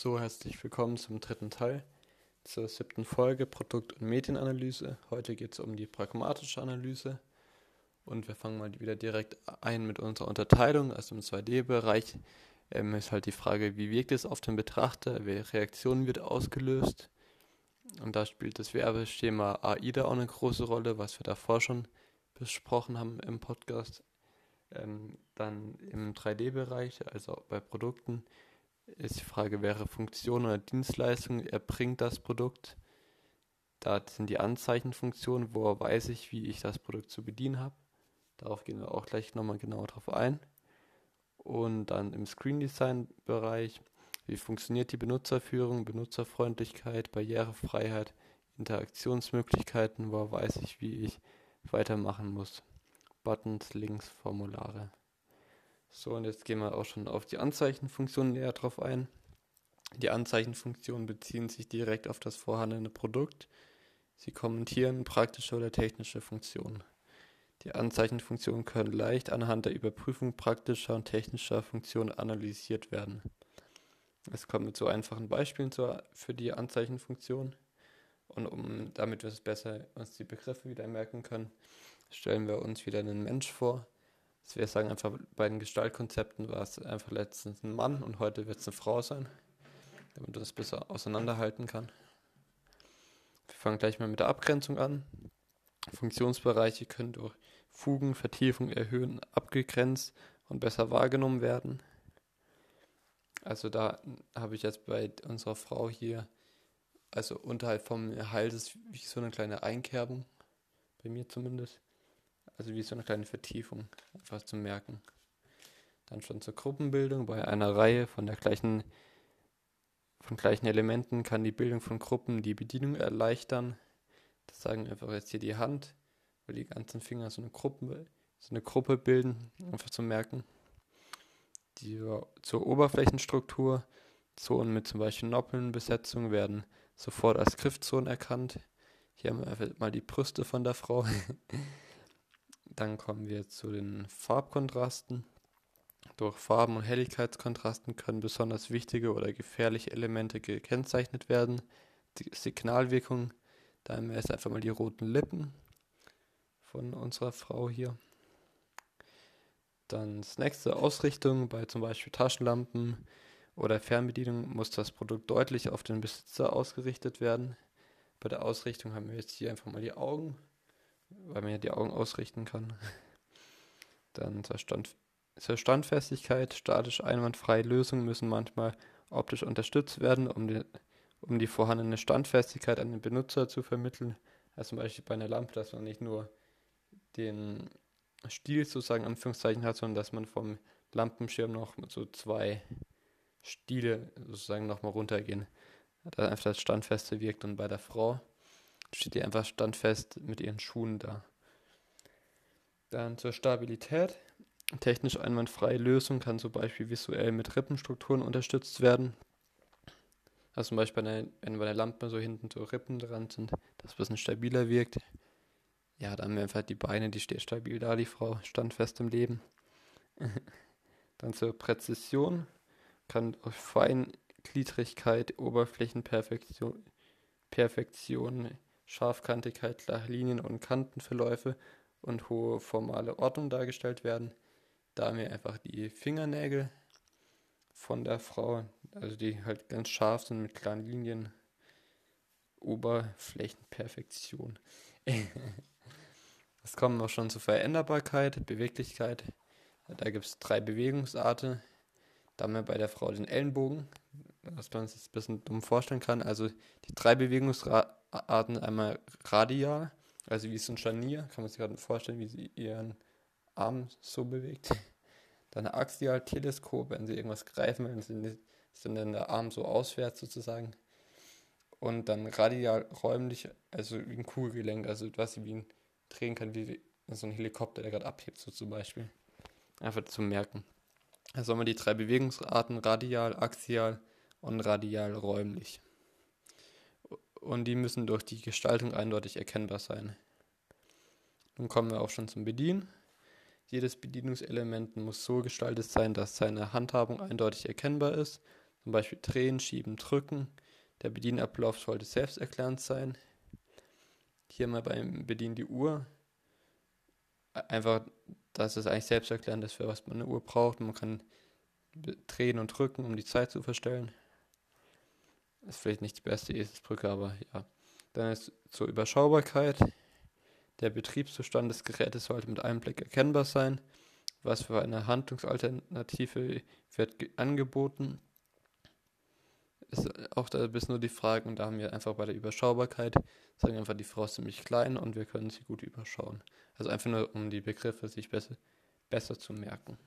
So, herzlich willkommen zum dritten Teil zur siebten Folge Produkt- und Medienanalyse. Heute geht es um die pragmatische Analyse und wir fangen mal wieder direkt ein mit unserer Unterteilung. Also im 2D-Bereich ähm, ist halt die Frage, wie wirkt es auf den Betrachter, welche Reaktion wird ausgelöst. Und da spielt das Werbeschema AIDA auch eine große Rolle, was wir davor schon besprochen haben im Podcast. Ähm, dann im 3D-Bereich, also bei Produkten, ist die Frage, wäre Funktion oder Dienstleistung erbringt das Produkt. Da sind die Anzeichenfunktionen, wo weiß ich, wie ich das Produkt zu bedienen habe. Darauf gehen wir auch gleich nochmal genauer drauf ein. Und dann im Screen Design Bereich, wie funktioniert die Benutzerführung, Benutzerfreundlichkeit, Barrierefreiheit, Interaktionsmöglichkeiten, wo weiß ich, wie ich weitermachen muss. Buttons, Links, Formulare. So, und jetzt gehen wir auch schon auf die Anzeichenfunktion näher drauf ein. Die Anzeichenfunktionen beziehen sich direkt auf das vorhandene Produkt. Sie kommentieren praktische oder technische Funktionen. Die Anzeichenfunktionen können leicht anhand der Überprüfung praktischer und technischer Funktionen analysiert werden. Es kommt mit so einfachen Beispielen zur, für die Anzeichenfunktion. Und um, damit wir es besser uns die Begriffe wieder merken können, stellen wir uns wieder einen Mensch vor, dass wir sagen einfach, bei den Gestaltkonzepten war es einfach letztens ein Mann und heute wird es eine Frau sein, damit man das besser auseinanderhalten kann. Wir fangen gleich mal mit der Abgrenzung an. Funktionsbereiche können durch Fugen, Vertiefung, Erhöhen abgegrenzt und besser wahrgenommen werden. Also da habe ich jetzt bei unserer Frau hier, also unterhalb vom Hals ist wie so eine kleine Einkerbung, bei mir zumindest. Also wie so eine kleine Vertiefung, einfach zu merken. Dann schon zur Gruppenbildung. Bei einer Reihe von der gleichen, von gleichen Elementen kann die Bildung von Gruppen die Bedienung erleichtern. Das sagen wir einfach jetzt hier die Hand, weil die ganzen Finger so eine Gruppe, so eine Gruppe bilden, einfach zu merken. Die, zur Oberflächenstruktur, Zonen mit zum Beispiel Noppelnbesetzung werden sofort als Griffzonen erkannt. Hier haben wir einfach mal die Brüste von der Frau. Dann kommen wir zu den Farbkontrasten. Durch Farben- und Helligkeitskontrasten können besonders wichtige oder gefährliche Elemente gekennzeichnet werden. Die Signalwirkung, da haben wir jetzt einfach mal die roten Lippen von unserer Frau hier. Dann das nächste Ausrichtung bei zum Beispiel Taschenlampen oder Fernbedienung muss das Produkt deutlich auf den Besitzer ausgerichtet werden. Bei der Ausrichtung haben wir jetzt hier einfach mal die Augen weil man ja die Augen ausrichten kann. Dann zur, Stand, zur Standfestigkeit, statisch einwandfreie Lösungen müssen manchmal optisch unterstützt werden, um die, um die vorhandene Standfestigkeit an den Benutzer zu vermitteln. Also zum Beispiel bei einer Lampe, dass man nicht nur den Stiel sozusagen Anführungszeichen hat, sondern dass man vom Lampenschirm noch so zwei Stiele sozusagen nochmal runtergehen. Da einfach das Standfeste wirkt und bei der Frau steht die einfach standfest mit ihren Schuhen da. Dann zur Stabilität. Technisch einwandfreie Lösung kann zum Beispiel visuell mit Rippenstrukturen unterstützt werden. Also zum Beispiel, wenn bei der Lampe so hinten so Rippen dran sind, dass es ein bisschen stabiler wirkt. Ja, dann haben wir einfach die Beine, die steht stabil da, die Frau, standfest im Leben. dann zur Präzision kann durch Feingliedrigkeit, Oberflächenperfektion Perfektion Scharfkantigkeit, klare Linien und Kantenverläufe und hohe formale Ordnung dargestellt werden. Da haben wir einfach die Fingernägel von der Frau, also die halt ganz scharf sind mit klaren Linien. Oberflächenperfektion. Es kommen auch schon zur Veränderbarkeit, Beweglichkeit. Da gibt es drei Bewegungsarten. Da haben wir bei der Frau den Ellenbogen, was man sich ein bisschen dumm vorstellen kann. Also die drei Bewegungsarten Arten einmal radial, also wie so ein Scharnier, kann man sich gerade vorstellen, wie sie ihren Arm so bewegt. Dann axial Teleskop, wenn sie irgendwas greifen, wenn sie sind dann der Arm so auswärts sozusagen. Und dann radial räumlich, also wie ein Kugelgelenk, also was sie wie ein drehen kann, wie so ein Helikopter, der gerade abhebt, so zum Beispiel. Einfach zu merken. Also haben wir die drei Bewegungsarten, radial, axial und radial räumlich und die müssen durch die Gestaltung eindeutig erkennbar sein. Nun kommen wir auch schon zum Bedienen. Jedes Bedienungselement muss so gestaltet sein, dass seine Handhabung eindeutig erkennbar ist. Zum Beispiel drehen, schieben, drücken. Der Bedienablauf sollte selbsterklärend sein. Hier mal beim Bedienen die Uhr. Einfach, dass es eigentlich selbsterklärend ist, für was man eine Uhr braucht. Man kann drehen und drücken, um die Zeit zu verstellen. Ist vielleicht nicht die beste Eselsbrücke, aber ja. Dann ist zur Überschaubarkeit. Der Betriebszustand des Gerätes sollte mit einem Blick erkennbar sein. Was für eine Handlungsalternative wird angeboten? Ist auch da bis nur die Frage, und da haben wir einfach bei der Überschaubarkeit, sagen einfach, die Frau ist ziemlich klein und wir können sie gut überschauen. Also einfach nur, um die Begriffe sich besser, besser zu merken.